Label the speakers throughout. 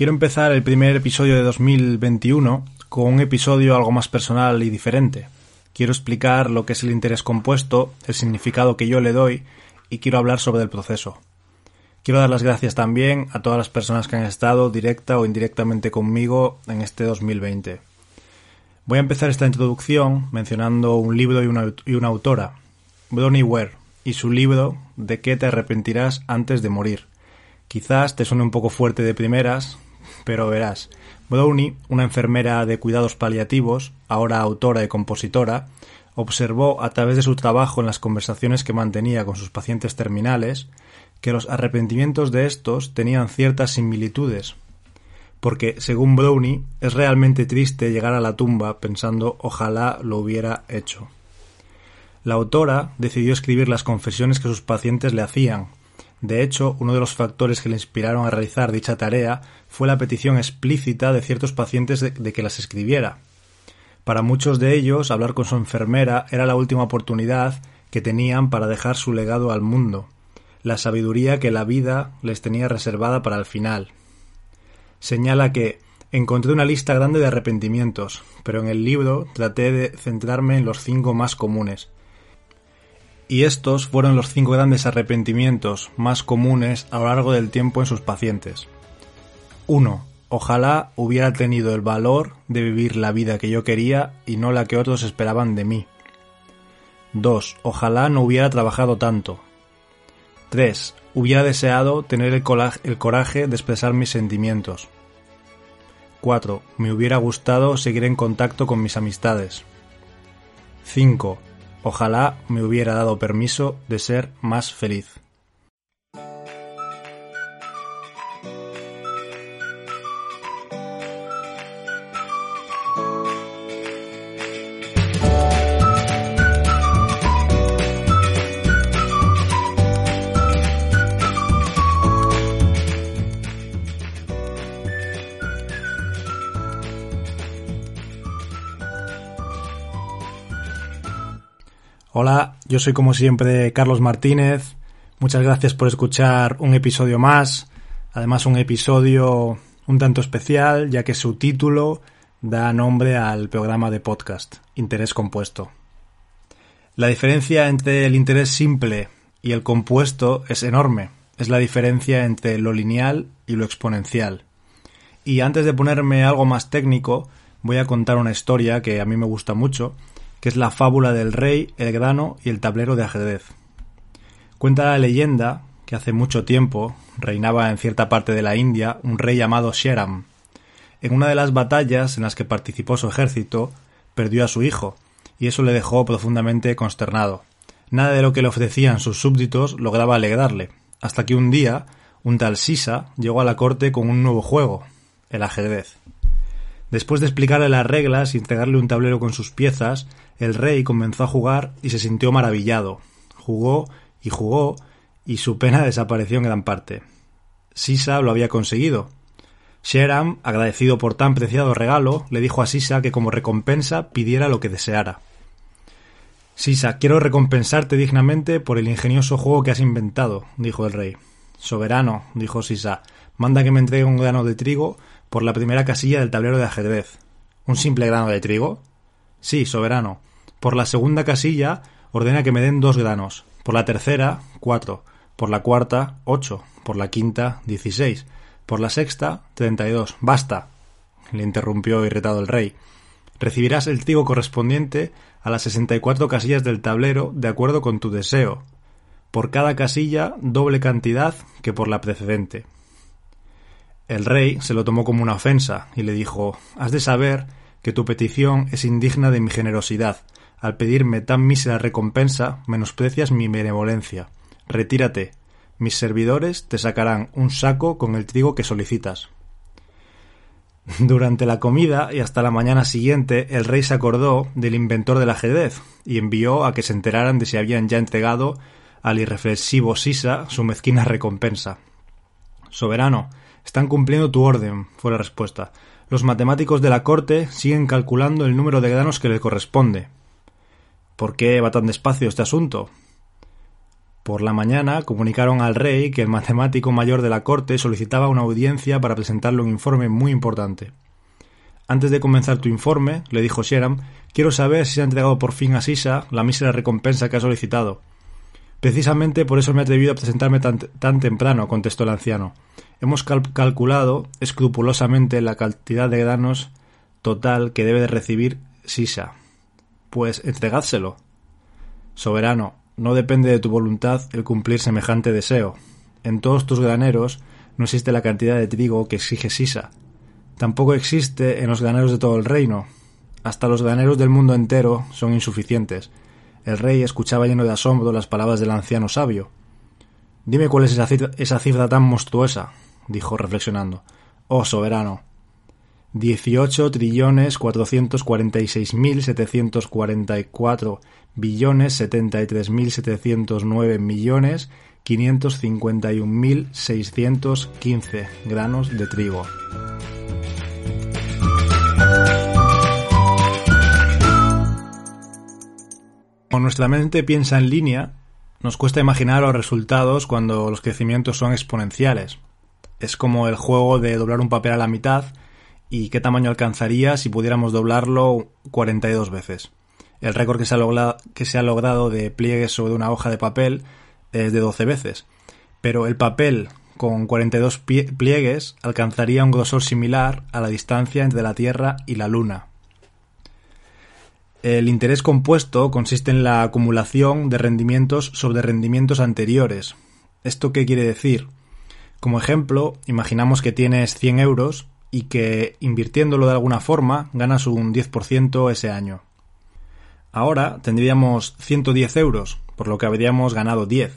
Speaker 1: Quiero empezar el primer episodio de 2021 con un episodio algo más personal y diferente. Quiero explicar lo que es el interés compuesto, el significado que yo le doy y quiero hablar sobre el proceso. Quiero dar las gracias también a todas las personas que han estado directa o indirectamente conmigo en este 2020. Voy a empezar esta introducción mencionando un libro y una, y una autora, Bronnie Ware, y su libro De qué te arrepentirás antes de morir. Quizás te suene un poco fuerte de primeras, pero verás. Brownie, una enfermera de cuidados paliativos, ahora autora y compositora, observó a través de su trabajo en las conversaciones que mantenía con sus pacientes terminales que los arrepentimientos de estos tenían ciertas similitudes, porque, según Brownie, es realmente triste llegar a la tumba pensando ojalá lo hubiera hecho. La autora decidió escribir las confesiones que sus pacientes le hacían. De hecho, uno de los factores que le inspiraron a realizar dicha tarea fue la petición explícita de ciertos pacientes de, que las escribiera. Para muchos de ellos, hablar con su enfermera era la última oportunidad que tenían para dejar su legado al mundo, la sabiduría que la vida les tenía reservada para el final. Señala que encontré una lista grande de arrepentimientos, pero en el libro traté de centrarme en los cinco más comunes. Y estos fueron los cinco grandes arrepentimientos más comunes a lo largo del tiempo en sus pacientes. 1. Ojalá hubiera tenido el valor de vivir la vida que yo quería y no la que otros esperaban de mí. 2. Ojalá no hubiera trabajado tanto. 3. Hubiera deseado tener el, el, coraje de expresar mis sentimientos. 4. Me hubiera gustado seguir en contacto con mis amistades. 5. Ojalá me hubiera dado permiso de ser más feliz. Yo soy como siempre Carlos Martínez. Muchas gracias por escuchar un episodio más. Además un episodio un tanto especial ya que su título da nombre al programa de podcast, Interés Compuesto. La diferencia entre el interés simple y el compuesto es enorme. Es la diferencia entre lo lineal y lo exponencial. Y antes de ponerme algo más técnico, voy a contar una historia que a mí me gusta mucho que es la fábula del rey, el grano y el tablero de ajedrez. Cuenta la leyenda que hace mucho tiempo reinaba en cierta parte de la India un rey llamado Sheram. En una de las batallas en las que participó su ejército, perdió a su hijo, y eso le dejó profundamente consternado. Nada de lo que le ofrecían sus súbditos lograba alegrarle, hasta que un día un tal Sisa llegó a la corte con un nuevo juego, el ajedrez. Después de explicarle las reglas y entregarle un tablero con sus piezas, el rey comenzó a jugar y se sintió maravillado. Jugó y jugó y su pena desapareció en gran parte. Sisa lo había conseguido. Sheram, agradecido por tan preciado regalo, le dijo a Sisa que como recompensa pidiera lo que deseara. Sisa, quiero recompensarte dignamente por el ingenioso juego que has inventado, dijo el rey. Soberano, dijo Sisa, manda que me entregue un grano de trigo por la primera casilla del tablero de ajedrez. ¿Un simple grano de trigo? Sí, soberano. Por la segunda casilla ordena que me den dos granos. Por la tercera, cuatro. Por la cuarta, ocho. Por la quinta, dieciséis. Por la sexta, treinta y dos. Basta. le interrumpió irritado el rey. Recibirás el trigo correspondiente a las sesenta y cuatro casillas del tablero de acuerdo con tu deseo. Por cada casilla doble cantidad que por la precedente. El rey se lo tomó como una ofensa y le dijo Has de saber que tu petición es indigna de mi generosidad. Al pedirme tan mísera recompensa, menosprecias mi benevolencia. Retírate. Mis servidores te sacarán un saco con el trigo que solicitas. Durante la comida y hasta la mañana siguiente, el rey se acordó del inventor del ajedrez y envió a que se enteraran de si habían ya entregado al irreflexivo Sisa su mezquina recompensa. Soberano, están cumpliendo tu orden, fue la respuesta. Los matemáticos de la corte siguen calculando el número de granos que le corresponde. ¿Por qué va tan despacio este asunto? Por la mañana comunicaron al rey que el matemático mayor de la corte solicitaba una audiencia para presentarle un informe muy importante. Antes de comenzar tu informe, le dijo Sheram, quiero saber si se ha entregado por fin a Sisa la mísera recompensa que ha solicitado. Precisamente por eso me he atrevido a presentarme tan, temprano, contestó el anciano. Hemos calculado escrupulosamente la cantidad de granos total que debe de recibir Sisa. Pues entregádselo. Soberano, no depende de tu voluntad el cumplir semejante deseo. En todos tus graneros no existe la cantidad de trigo que exige Sisa. Tampoco existe en los graneros de todo el reino. Hasta los graneros del mundo entero son insuficientes. El rey escuchaba lleno de asombro las palabras del anciano sabio. Dime cuál es esa cifra, esa cifra tan monstruosa, dijo reflexionando. Oh soberano, 18 trillones 446.744 billones 73.709 millones 551.615 granos de trigo. Cuando nuestra mente piensa en línea, nos cuesta imaginar los resultados cuando los crecimientos son exponenciales. Es como el juego de doblar un papel a la mitad y qué tamaño alcanzaría si pudiéramos doblarlo 42 veces. El récord que se ha, logrado, que se ha logrado de pliegues sobre una hoja de papel es de 12 veces, pero el papel con 42 pliegues alcanzaría un grosor similar a la distancia entre la Tierra y la Luna. El interés compuesto consiste en la acumulación de rendimientos sobre rendimientos anteriores. ¿Esto qué quiere decir? Como ejemplo, imaginamos que tienes 100 euros y que invirtiéndolo de alguna forma ganas un 10% ese año. Ahora tendríamos 110 euros, por lo que habríamos ganado 10.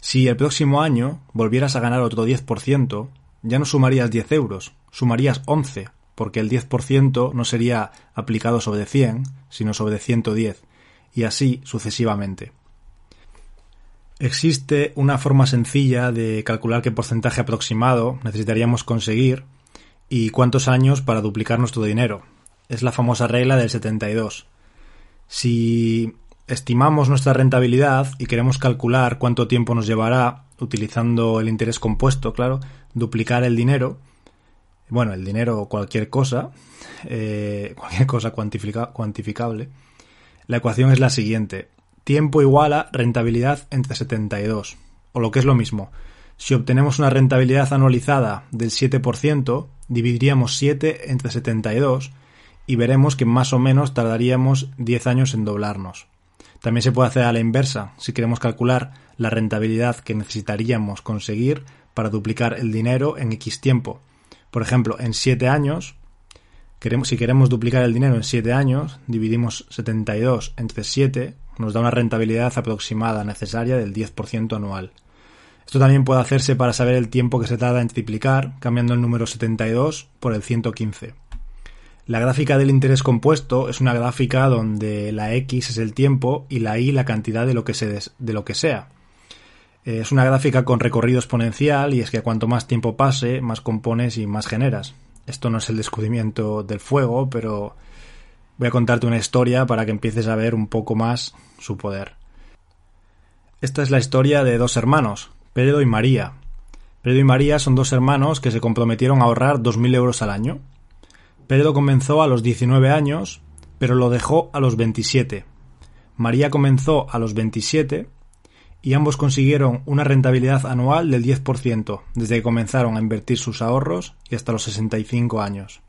Speaker 1: Si el próximo año volvieras a ganar otro 10%, ya no sumarías 10 euros, sumarías 11, porque el 10% no sería aplicado sobre 100, sino sobre 110, y así sucesivamente. Existe una forma sencilla de calcular qué porcentaje aproximado necesitaríamos conseguir y cuántos años para duplicar nuestro dinero. Es la famosa regla del 72. Si estimamos nuestra rentabilidad y queremos calcular cuánto tiempo nos llevará, utilizando el interés compuesto, claro, duplicar el dinero, bueno, el dinero o cualquier cosa, eh, cualquier cosa cuantificable, la ecuación es la siguiente. Tiempo igual a rentabilidad entre 72. O lo que es lo mismo, si obtenemos una rentabilidad anualizada del 7%, dividiríamos 7 entre 72 y veremos que más o menos tardaríamos 10 años en doblarnos. También se puede hacer a la inversa, si queremos calcular la rentabilidad que necesitaríamos conseguir para duplicar el dinero en X tiempo. Por ejemplo, en 7 años, queremos, si queremos duplicar el dinero en 7 años, dividimos 72 entre 7, nos da una rentabilidad aproximada necesaria del 10% anual. Esto también puede hacerse para saber el tiempo que se tarda en triplicar, cambiando el número 72 por el 115. La gráfica del interés compuesto es una gráfica donde la x es el tiempo y la y la cantidad de lo que, se de lo que sea. Es una gráfica con recorrido exponencial y es que cuanto más tiempo pase, más compones y más generas. Esto no es el descubrimiento del fuego, pero voy a contarte una historia para que empieces a ver un poco más su poder. Esta es la historia de dos hermanos, Pedro y María. Pedro y María son dos hermanos que se comprometieron a ahorrar 2.000 euros al año. Pedro comenzó a los 19 años, pero lo dejó a los 27. María comenzó a los 27 y ambos consiguieron una rentabilidad anual del 10% desde que comenzaron a invertir sus ahorros y hasta los 65 años.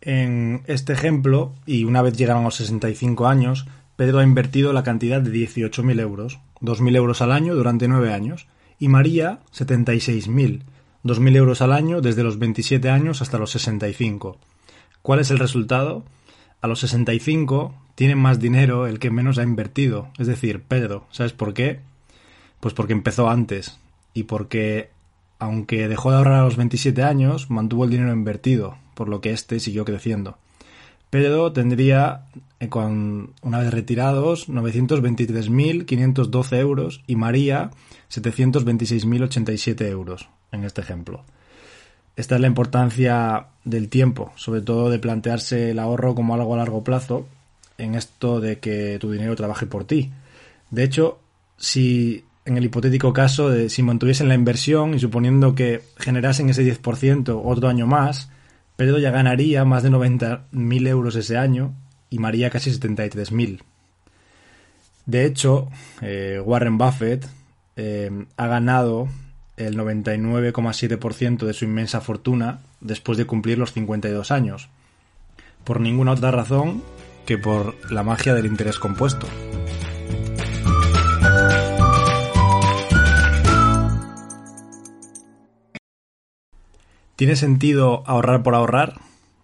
Speaker 1: En este ejemplo, y una vez llegaron a los 65 años, Pedro ha invertido la cantidad de 18.000 euros, 2.000 euros al año durante nueve años, y María 76.000, 2.000 euros al año desde los 27 años hasta los 65. ¿Cuál es el resultado? A los 65 tiene más dinero el que menos ha invertido, es decir, Pedro. ¿Sabes por qué? Pues porque empezó antes y porque aunque dejó de ahorrar a los 27 años, mantuvo el dinero invertido, por lo que este siguió creciendo. Pedro tendría, eh, con, una vez retirados, 923.512 euros y María 726.087 euros, en este ejemplo. Esta es la importancia del tiempo, sobre todo de plantearse el ahorro como algo a largo plazo, en esto de que tu dinero trabaje por ti. De hecho, si en el hipotético caso de si mantuviesen la inversión y suponiendo que generasen ese 10% otro año más, Pedro ya ganaría más de 90.000 euros ese año y María casi 73.000. De hecho, eh, Warren Buffett eh, ha ganado el 99,7% de su inmensa fortuna después de cumplir los 52 años, por ninguna otra razón que por la magia del interés compuesto. ¿Tiene sentido ahorrar por ahorrar?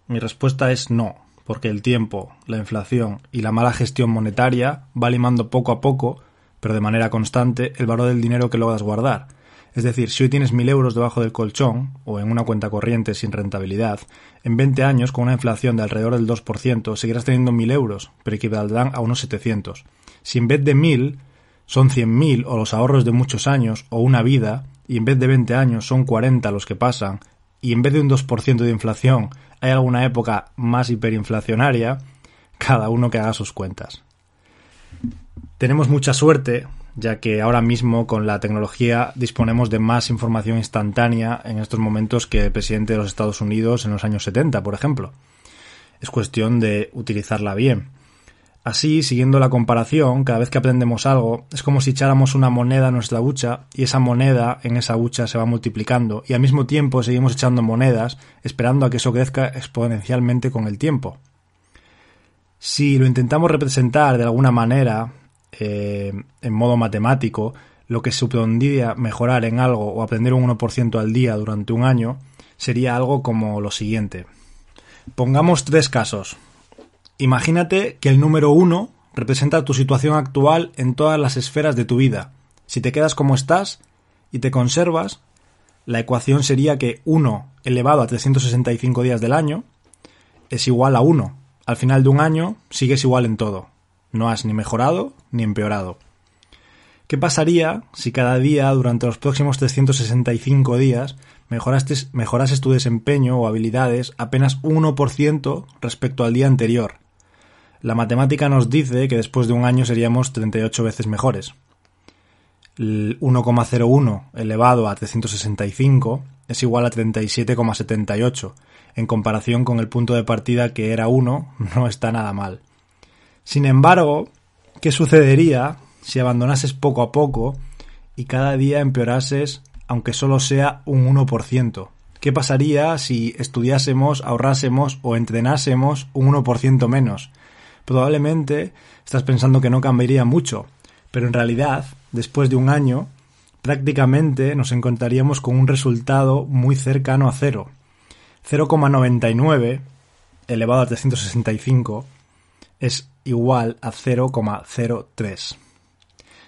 Speaker 1: Mi respuesta es no, porque el tiempo, la inflación y la mala gestión monetaria va limando poco a poco, pero de manera constante, el valor del dinero que logras guardar. Es decir, si hoy tienes mil euros debajo del colchón o en una cuenta corriente sin rentabilidad, en 20 años con una inflación de alrededor del 2% seguirás teniendo mil euros, pero equivaldrán a unos 700. Si en vez de mil son 100.000 o los ahorros de muchos años o una vida, y en vez de 20 años son 40 los que pasan, y en vez de un 2% de inflación hay alguna época más hiperinflacionaria, cada uno que haga sus cuentas. Tenemos mucha suerte, ya que ahora mismo con la tecnología disponemos de más información instantánea en estos momentos que el presidente de los Estados Unidos en los años 70, por ejemplo. Es cuestión de utilizarla bien. Así, siguiendo la comparación, cada vez que aprendemos algo, es como si echáramos una moneda a nuestra hucha y esa moneda en esa hucha se va multiplicando y al mismo tiempo seguimos echando monedas esperando a que eso crezca exponencialmente con el tiempo. Si lo intentamos representar de alguna manera eh, en modo matemático, lo que supondría mejorar en algo o aprender un 1% al día durante un año sería algo como lo siguiente. Pongamos tres casos. Imagínate que el número 1 representa tu situación actual en todas las esferas de tu vida. Si te quedas como estás y te conservas, la ecuación sería que 1 elevado a 365 días del año es igual a 1. Al final de un año sigues igual en todo. No has ni mejorado ni empeorado. ¿Qué pasaría si cada día durante los próximos 365 días mejorases, tu desempeño o habilidades apenas 1% respecto al día anterior? La matemática nos dice que después de un año seríamos 38 veces mejores. El 1,01 elevado a 365 es igual a 37,78. En comparación con el punto de partida que era 1, no está nada mal. Sin embargo, ¿qué sucedería si abandonases poco a poco y cada día empeorases aunque solo sea un 1%? ¿Qué pasaría si estudiásemos, ahorrásemos o entrenásemos un 1% menos? probablemente estás pensando que no cambiaría mucho, pero en realidad, después de un año, prácticamente nos encontraríamos con un resultado muy cercano a cero. 0,99 elevado a 365 es igual a 0,03.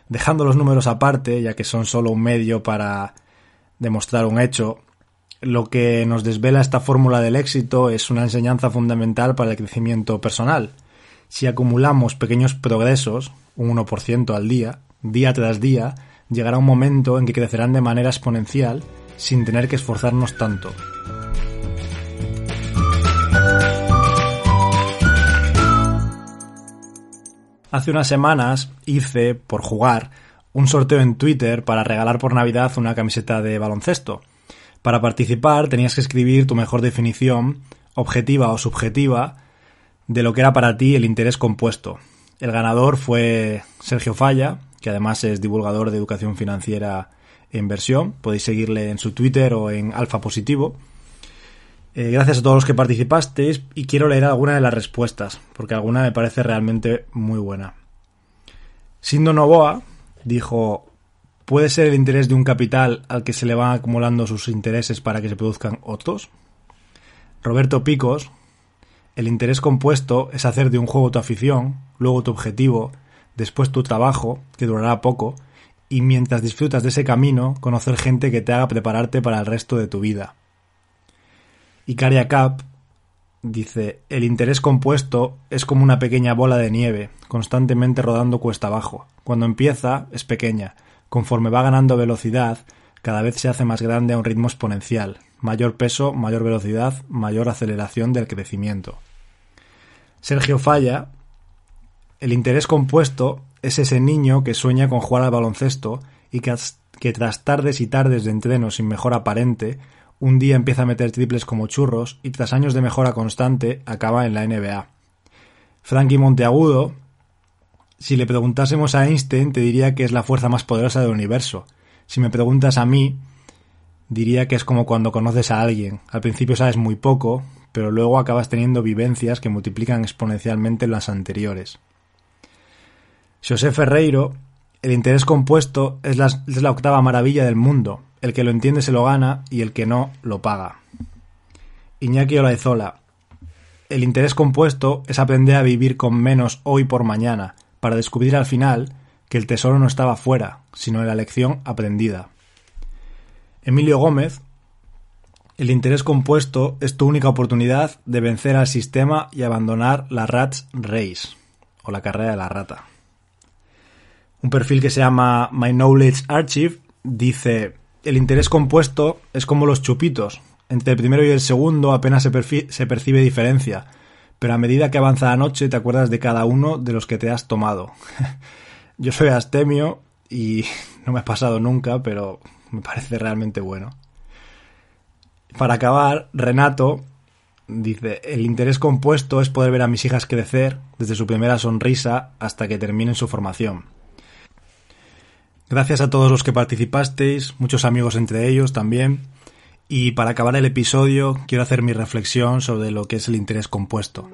Speaker 1: Dejando los números aparte, ya que son solo un medio para demostrar un hecho, lo que nos desvela esta fórmula del éxito es una enseñanza fundamental para el crecimiento personal si acumulamos pequeños progresos, un 1% al día, día tras día, llegará un momento en que crecerán de manera exponencial sin tener que esforzarnos tanto. Hace unas semanas hice, por jugar, un sorteo en Twitter para regalar por Navidad una camiseta de baloncesto. Para participar tenías que escribir tu mejor definición, objetiva o subjetiva, de lo que era para ti el interés compuesto. El ganador fue Sergio Falla, que además es divulgador de educación financiera e inversión. Podéis seguirle en su Twitter o en Alfa Positivo. Eh, gracias a todos los que participasteis y quiero leer alguna de las respuestas, porque alguna me parece realmente muy buena. Sindo Novoa dijo, ¿puede ser el interés de un capital al que se le van acumulando sus intereses para que se produzcan otros? Roberto Picos el interés compuesto es hacer de un juego tu afición, luego tu objetivo, después tu trabajo, que durará poco, y mientras disfrutas de ese camino, conocer gente que te haga prepararte para el resto de tu vida. Icaria Cap dice, el interés compuesto es como una pequeña bola de nieve, constantemente rodando cuesta abajo. Cuando empieza, es pequeña. Conforme va ganando velocidad, cada vez se hace más grande a un ritmo exponencial. Mayor peso, mayor velocidad, mayor aceleración del crecimiento. Sergio Falla, el interés compuesto es ese niño que sueña con jugar al baloncesto y que, que tras tardes y tardes de entreno sin mejora aparente, un día empieza a meter triples como churros y tras años de mejora constante acaba en la NBA. Frankie Monteagudo, si le preguntásemos a Einstein, te diría que es la fuerza más poderosa del universo. Si me preguntas a mí, diría que es como cuando conoces a alguien. Al principio sabes muy poco, pero luego acabas teniendo vivencias que multiplican exponencialmente las anteriores. José Ferreiro, el interés compuesto es la, es la octava maravilla del mundo, el que lo entiende se lo gana y el que no lo paga. Iñaki Olaizola. El interés compuesto es aprender a vivir con menos hoy por mañana, para descubrir al final que el tesoro no estaba fuera, sino en la lección aprendida. Emilio Gómez. El interés compuesto es tu única oportunidad de vencer al sistema y abandonar la Rats Race, o la carrera de la rata. Un perfil que se llama My Knowledge Archive dice el interés compuesto es como los chupitos. Entre el primero y el segundo apenas se, percibe diferencia, pero a medida que avanza la noche te acuerdas de cada uno de los que te has tomado. Yo soy astemio y no me ha pasado nunca, pero me parece realmente bueno. Para acabar, Renato dice, el interés compuesto es poder ver a mis hijas crecer desde su primera sonrisa hasta que terminen su formación. Gracias a todos los que participasteis, muchos amigos entre ellos también. Y para acabar el episodio, quiero hacer mi reflexión sobre lo que es el interés compuesto.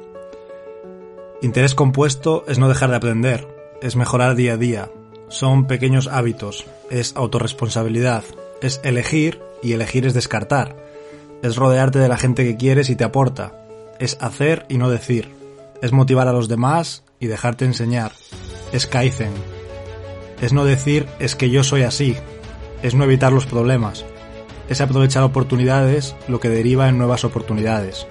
Speaker 1: Interés compuesto es no dejar de aprender, es mejorar día a día, son pequeños hábitos, es autorresponsabilidad, es elegir y elegir es descartar, es rodearte de la gente que quieres y te aporta, es hacer y no decir, es motivar a los demás y dejarte enseñar, es Kaizen, es no decir es que yo soy así, es no evitar los problemas, es aprovechar oportunidades lo que deriva en nuevas oportunidades.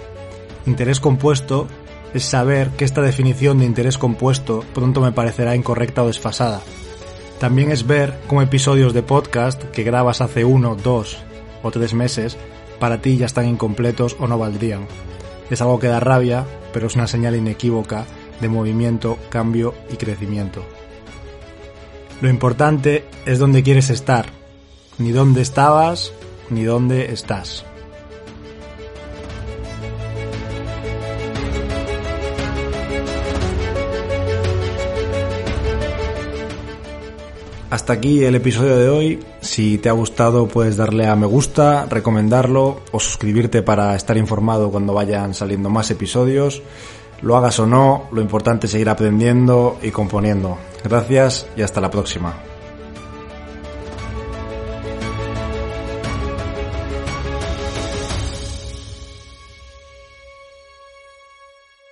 Speaker 1: Interés compuesto es saber que esta definición de interés compuesto pronto me parecerá incorrecta o desfasada. También es ver cómo episodios de podcast que grabas hace uno, dos o tres meses para ti ya están incompletos o no valdrían. Es algo que da rabia, pero es una señal inequívoca de movimiento, cambio y crecimiento. Lo importante es dónde quieres estar, ni dónde estabas, ni dónde estás. Hasta aquí el episodio de hoy. Si te ha gustado puedes darle a me gusta, recomendarlo o suscribirte para estar informado cuando vayan saliendo más episodios. Lo hagas o no, lo importante es seguir aprendiendo y componiendo. Gracias y hasta la próxima.